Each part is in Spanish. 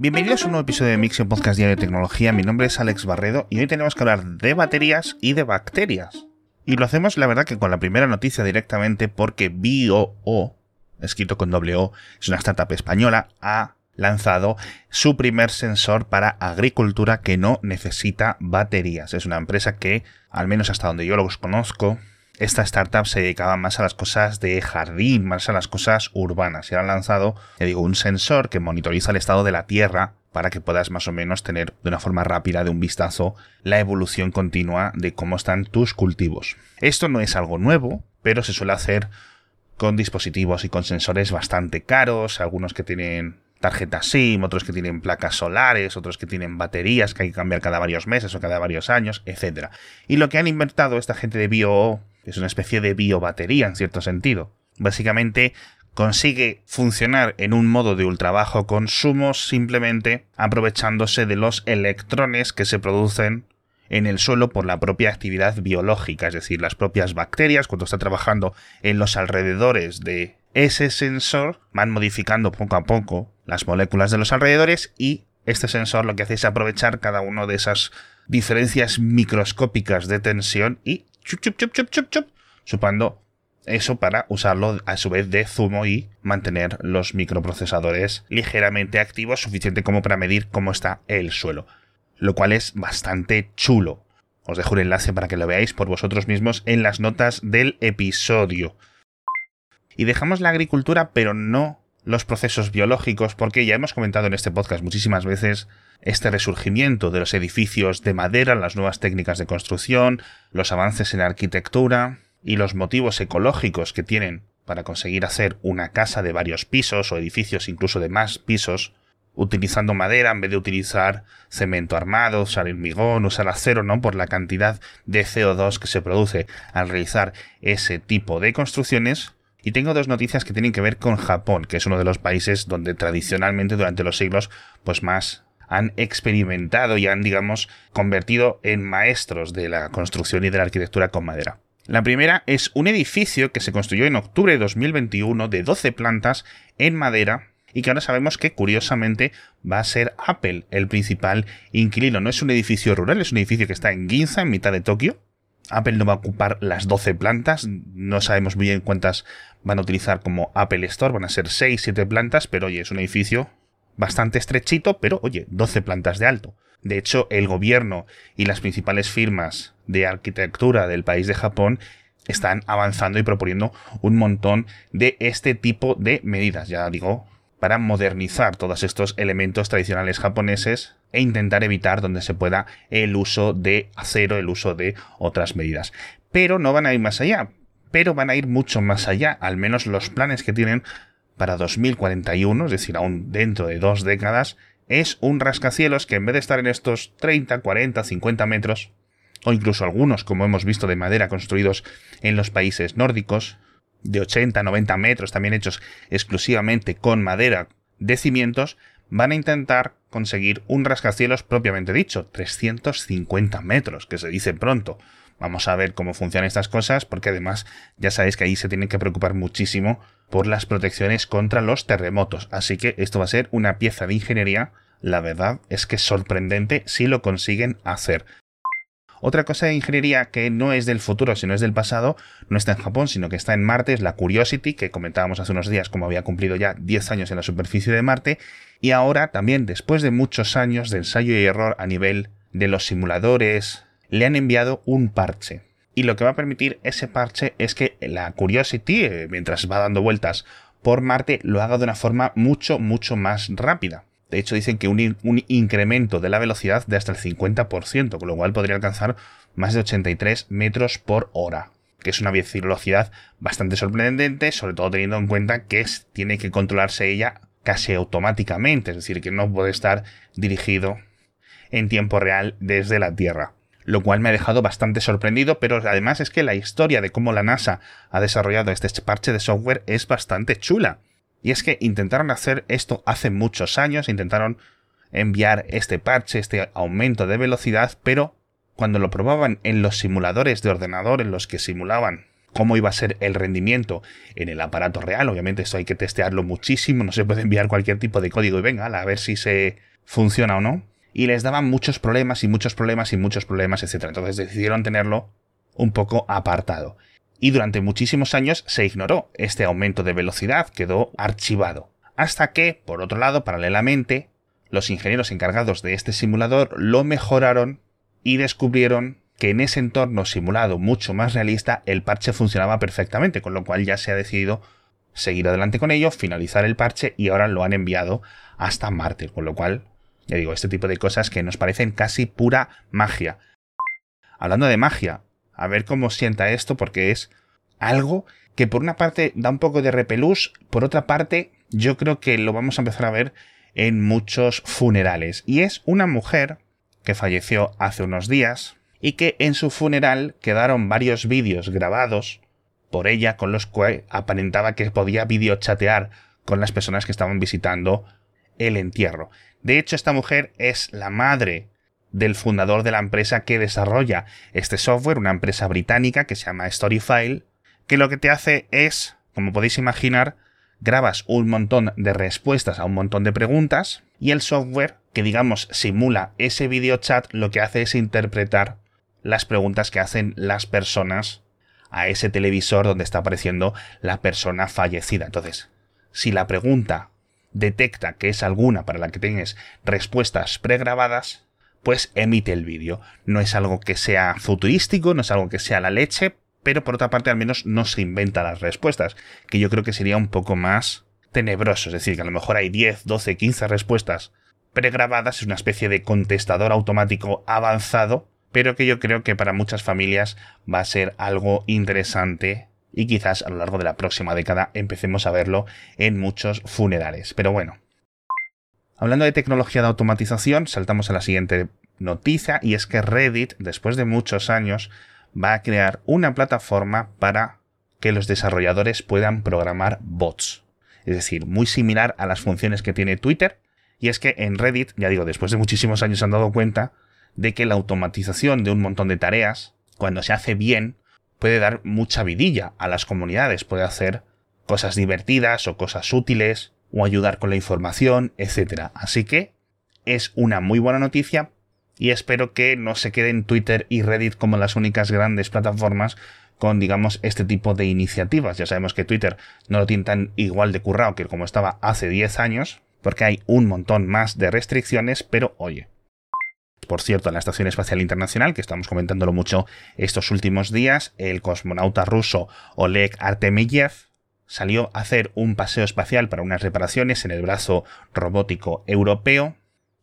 Bienvenidos a un nuevo episodio de Mixio Podcast Diario de Tecnología. Mi nombre es Alex Barredo y hoy tenemos que hablar de baterías y de bacterias. Y lo hacemos, la verdad, que con la primera noticia directamente porque BioO, escrito con doble O, es una startup española, ha lanzado su primer sensor para agricultura que no necesita baterías. Es una empresa que, al menos hasta donde yo los conozco, esta startup se dedicaba más a las cosas de jardín, más a las cosas urbanas. Y han lanzado, ya digo, un sensor que monitoriza el estado de la tierra para que puedas más o menos tener de una forma rápida de un vistazo la evolución continua de cómo están tus cultivos. Esto no es algo nuevo, pero se suele hacer con dispositivos y con sensores bastante caros, algunos que tienen tarjetas SIM, otros que tienen placas solares, otros que tienen baterías que hay que cambiar cada varios meses o cada varios años, etc. Y lo que han inventado esta gente de BioO, es una especie de biobatería en cierto sentido, básicamente consigue funcionar en un modo de ultra bajo consumo simplemente aprovechándose de los electrones que se producen en el suelo por la propia actividad biológica, es decir, las propias bacterias cuando está trabajando en los alrededores de ese sensor van modificando poco a poco las moléculas de los alrededores y este sensor lo que hace es aprovechar cada una de esas diferencias microscópicas de tensión y chup, chup, chup, chup, chup, chup, chupando eso para usarlo a su vez de zumo y mantener los microprocesadores ligeramente activos, suficiente como para medir cómo está el suelo. Lo cual es bastante chulo. Os dejo un enlace para que lo veáis por vosotros mismos en las notas del episodio. Y dejamos la agricultura, pero no los procesos biológicos, porque ya hemos comentado en este podcast muchísimas veces este resurgimiento de los edificios de madera, las nuevas técnicas de construcción, los avances en arquitectura y los motivos ecológicos que tienen para conseguir hacer una casa de varios pisos o edificios incluso de más pisos, utilizando madera en vez de utilizar cemento armado, usar hormigón, usar acero, ¿no? Por la cantidad de CO2 que se produce al realizar ese tipo de construcciones, y tengo dos noticias que tienen que ver con Japón, que es uno de los países donde tradicionalmente durante los siglos pues más han experimentado y han, digamos, convertido en maestros de la construcción y de la arquitectura con madera. La primera es un edificio que se construyó en octubre de 2021 de 12 plantas en madera y que ahora sabemos que curiosamente va a ser Apple el principal inquilino. No es un edificio rural, es un edificio que está en Ginza, en mitad de Tokio, Apple no va a ocupar las 12 plantas, no sabemos muy bien cuántas van a utilizar como Apple Store, van a ser 6, 7 plantas, pero oye, es un edificio bastante estrechito, pero oye, 12 plantas de alto. De hecho, el gobierno y las principales firmas de arquitectura del país de Japón están avanzando y proponiendo un montón de este tipo de medidas, ya digo, para modernizar todos estos elementos tradicionales japoneses e intentar evitar donde se pueda el uso de acero, el uso de otras medidas. Pero no van a ir más allá, pero van a ir mucho más allá, al menos los planes que tienen para 2041, es decir, aún dentro de dos décadas, es un rascacielos que en vez de estar en estos 30, 40, 50 metros, o incluso algunos, como hemos visto, de madera construidos en los países nórdicos, de 80, 90 metros, también hechos exclusivamente con madera de cimientos, van a intentar conseguir un rascacielos propiamente dicho, 350 metros, que se dice pronto. Vamos a ver cómo funcionan estas cosas, porque además ya sabéis que ahí se tienen que preocupar muchísimo por las protecciones contra los terremotos. Así que esto va a ser una pieza de ingeniería, la verdad es que sorprendente si lo consiguen hacer. Otra cosa de ingeniería que no es del futuro, sino es del pasado, no está en Japón, sino que está en Marte, es la Curiosity, que comentábamos hace unos días como había cumplido ya 10 años en la superficie de Marte, y ahora también, después de muchos años de ensayo y error a nivel de los simuladores, le han enviado un parche. Y lo que va a permitir ese parche es que la Curiosity, eh, mientras va dando vueltas por Marte, lo haga de una forma mucho, mucho más rápida. De hecho, dicen que un, incremento de la velocidad de hasta el 50%, con lo cual podría alcanzar más de 83 metros por hora, que es una velocidad bastante sorprendente, sobre todo teniendo en cuenta que tiene que controlarse ella casi automáticamente, es decir, que no puede estar dirigido en tiempo real desde la Tierra. Lo cual me ha dejado bastante sorprendido, pero además es que la historia de cómo la NASA ha desarrollado este parche de software es bastante chula. Y es que intentaron hacer esto hace muchos años, intentaron enviar este parche, este aumento de velocidad, pero cuando lo probaban en los simuladores de ordenador en los que simulaban cómo iba a ser el rendimiento en el aparato real, obviamente esto hay que testearlo muchísimo, no se puede enviar cualquier tipo de código y venga, a ver si se funciona o no, y les daban muchos problemas y muchos problemas y muchos problemas, etc. Entonces decidieron tenerlo un poco apartado. Y durante muchísimos años se ignoró este aumento de velocidad, quedó archivado. Hasta que, por otro lado, paralelamente, los ingenieros encargados de este simulador lo mejoraron y descubrieron que en ese entorno simulado mucho más realista el parche funcionaba perfectamente, con lo cual ya se ha decidido seguir adelante con ello, finalizar el parche y ahora lo han enviado hasta Marte, con lo cual, ya digo, este tipo de cosas que nos parecen casi pura magia. Hablando de magia, a ver cómo sienta esto porque es algo que por una parte da un poco de repelús, por otra parte yo creo que lo vamos a empezar a ver en muchos funerales. Y es una mujer que falleció hace unos días y que en su funeral quedaron varios vídeos grabados por ella con los que aparentaba que podía videochatear con las personas que estaban visitando el entierro. De hecho, esta mujer es la madre del fundador de la empresa que desarrolla este software, una empresa británica que se llama Storyfile, que lo que te hace es, como podéis imaginar, grabas un montón de respuestas a un montón de preguntas y el software que digamos simula ese video chat lo que hace es interpretar las preguntas que hacen las personas a ese televisor donde está apareciendo la persona fallecida. Entonces, si la pregunta detecta que es alguna para la que tienes respuestas pregrabadas, pues emite el vídeo. No es algo que sea futurístico, no es algo que sea la leche, pero por otra parte al menos no se inventa las respuestas, que yo creo que sería un poco más tenebroso, es decir, que a lo mejor hay 10, 12, 15 respuestas pregrabadas, es una especie de contestador automático avanzado, pero que yo creo que para muchas familias va a ser algo interesante y quizás a lo largo de la próxima década empecemos a verlo en muchos funerales. Pero bueno. Hablando de tecnología de automatización, saltamos a la siguiente noticia y es que Reddit, después de muchos años, va a crear una plataforma para que los desarrolladores puedan programar bots. Es decir, muy similar a las funciones que tiene Twitter. Y es que en Reddit, ya digo, después de muchísimos años se han dado cuenta de que la automatización de un montón de tareas, cuando se hace bien, puede dar mucha vidilla a las comunidades, puede hacer cosas divertidas o cosas útiles, o ayudar con la información, etc. Así que es una muy buena noticia y espero que no se queden Twitter y Reddit como las únicas grandes plataformas con, digamos, este tipo de iniciativas. Ya sabemos que Twitter no lo tiene tan igual de currado que como estaba hace 10 años, porque hay un montón más de restricciones, pero oye. Por cierto, en la Estación Espacial Internacional, que estamos comentándolo mucho estos últimos días, el cosmonauta ruso Oleg Artemyev salió a hacer un paseo espacial para unas reparaciones en el brazo robótico europeo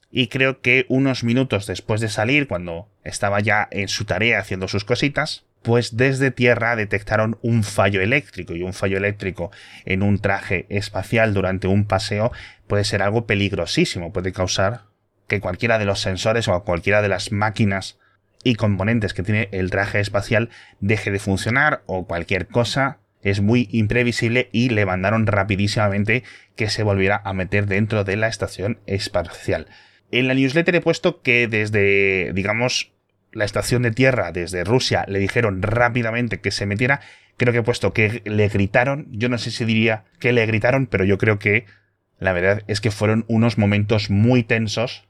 y creo que unos minutos después de salir, cuando estaba ya en su tarea haciendo sus cositas, pues desde tierra detectaron un fallo eléctrico y un fallo eléctrico en un traje espacial durante un paseo puede ser algo peligrosísimo, puede causar que cualquiera de los sensores o cualquiera de las máquinas y componentes que tiene el traje espacial deje de funcionar o cualquier cosa es muy imprevisible y le mandaron rapidísimamente que se volviera a meter dentro de la estación espacial. En la newsletter he puesto que desde, digamos, la estación de tierra, desde Rusia, le dijeron rápidamente que se metiera. Creo que he puesto que le gritaron. Yo no sé si diría que le gritaron, pero yo creo que la verdad es que fueron unos momentos muy tensos.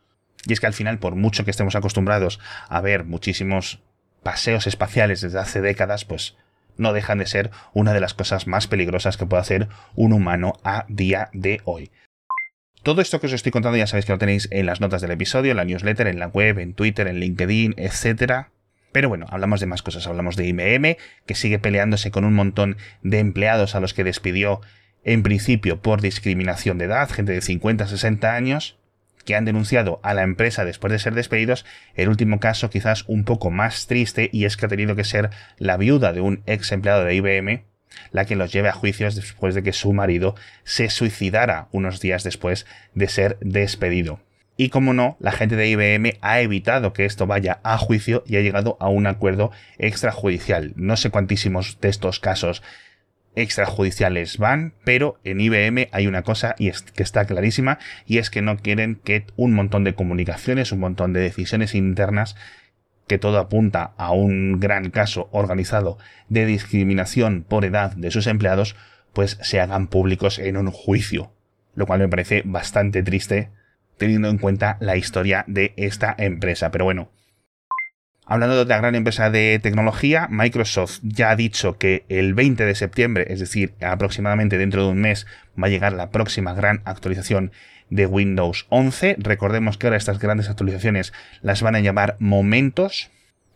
Y es que al final, por mucho que estemos acostumbrados a ver muchísimos paseos espaciales desde hace décadas, pues no dejan de ser una de las cosas más peligrosas que puede hacer un humano a día de hoy. Todo esto que os estoy contando ya sabéis que lo tenéis en las notas del episodio, en la newsletter, en la web, en Twitter, en LinkedIn, etc. Pero bueno, hablamos de más cosas. Hablamos de IBM, que sigue peleándose con un montón de empleados a los que despidió en principio por discriminación de edad, gente de 50, 60 años, que han denunciado a la empresa después de ser despedidos. El último caso quizás un poco más triste y es que ha tenido que ser la viuda de un ex empleado de IBM la que los lleve a juicios después de que su marido se suicidara unos días después de ser despedido. Y como no, la gente de IBM ha evitado que esto vaya a juicio y ha llegado a un acuerdo extrajudicial. No sé cuantísimos de estos casos extrajudiciales van, pero en IBM hay una cosa y es que está clarísima y es que no quieren que un montón de comunicaciones, un montón de decisiones internas que todo apunta a un gran caso organizado de discriminación por edad de sus empleados, pues se hagan públicos en un juicio. Lo cual me parece bastante triste teniendo en cuenta la historia de esta empresa. Pero bueno, Hablando de otra gran empresa de tecnología, Microsoft ya ha dicho que el 20 de septiembre, es decir, aproximadamente dentro de un mes, va a llegar la próxima gran actualización de Windows 11. Recordemos que ahora estas grandes actualizaciones las van a llamar momentos.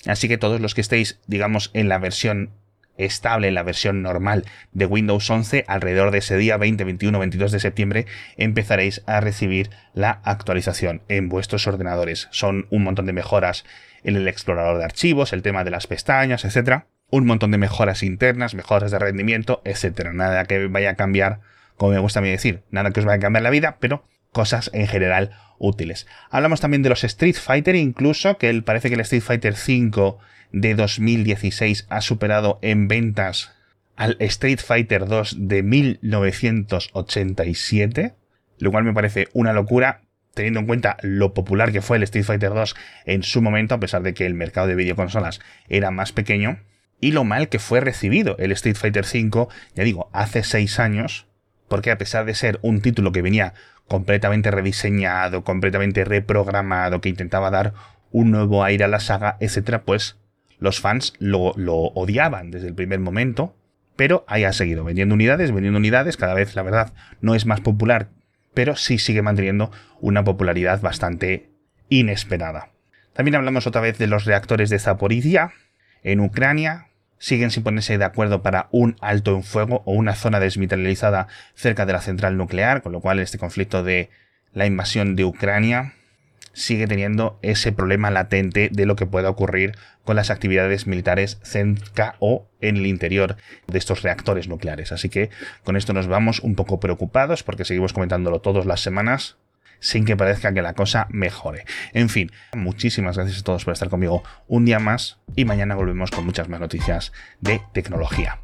Así que todos los que estéis, digamos, en la versión estable, en la versión normal de Windows 11, alrededor de ese día 20, 21, 22 de septiembre, empezaréis a recibir la actualización en vuestros ordenadores. Son un montón de mejoras en el explorador de archivos, el tema de las pestañas, etcétera. Un montón de mejoras internas, mejoras de rendimiento, etcétera. Nada que vaya a cambiar, como me gusta a mí decir, nada que os vaya a cambiar la vida, pero cosas en general útiles. Hablamos también de los Street Fighter, incluso, que parece que el Street Fighter 5 de 2016 ha superado en ventas al Street Fighter 2 de 1987, lo cual me parece una locura, teniendo en cuenta lo popular que fue el Street Fighter 2 en su momento, a pesar de que el mercado de videoconsolas era más pequeño, y lo mal que fue recibido el Street Fighter 5, ya digo, hace 6 años, porque a pesar de ser un título que venía completamente rediseñado, completamente reprogramado, que intentaba dar un nuevo aire a la saga, etcétera, pues los fans lo, lo odiaban desde el primer momento, pero ahí ha seguido vendiendo unidades, vendiendo unidades, cada vez la verdad no es más popular pero sí sigue manteniendo una popularidad bastante inesperada. También hablamos otra vez de los reactores de Zaporizhia en Ucrania. Siguen sin ponerse de acuerdo para un alto en fuego o una zona desmilitarizada cerca de la central nuclear, con lo cual este conflicto de la invasión de Ucrania sigue teniendo ese problema latente de lo que pueda ocurrir con las actividades militares cerca o en el interior de estos reactores nucleares. Así que con esto nos vamos un poco preocupados porque seguimos comentándolo todas las semanas sin que parezca que la cosa mejore. En fin, muchísimas gracias a todos por estar conmigo un día más y mañana volvemos con muchas más noticias de tecnología.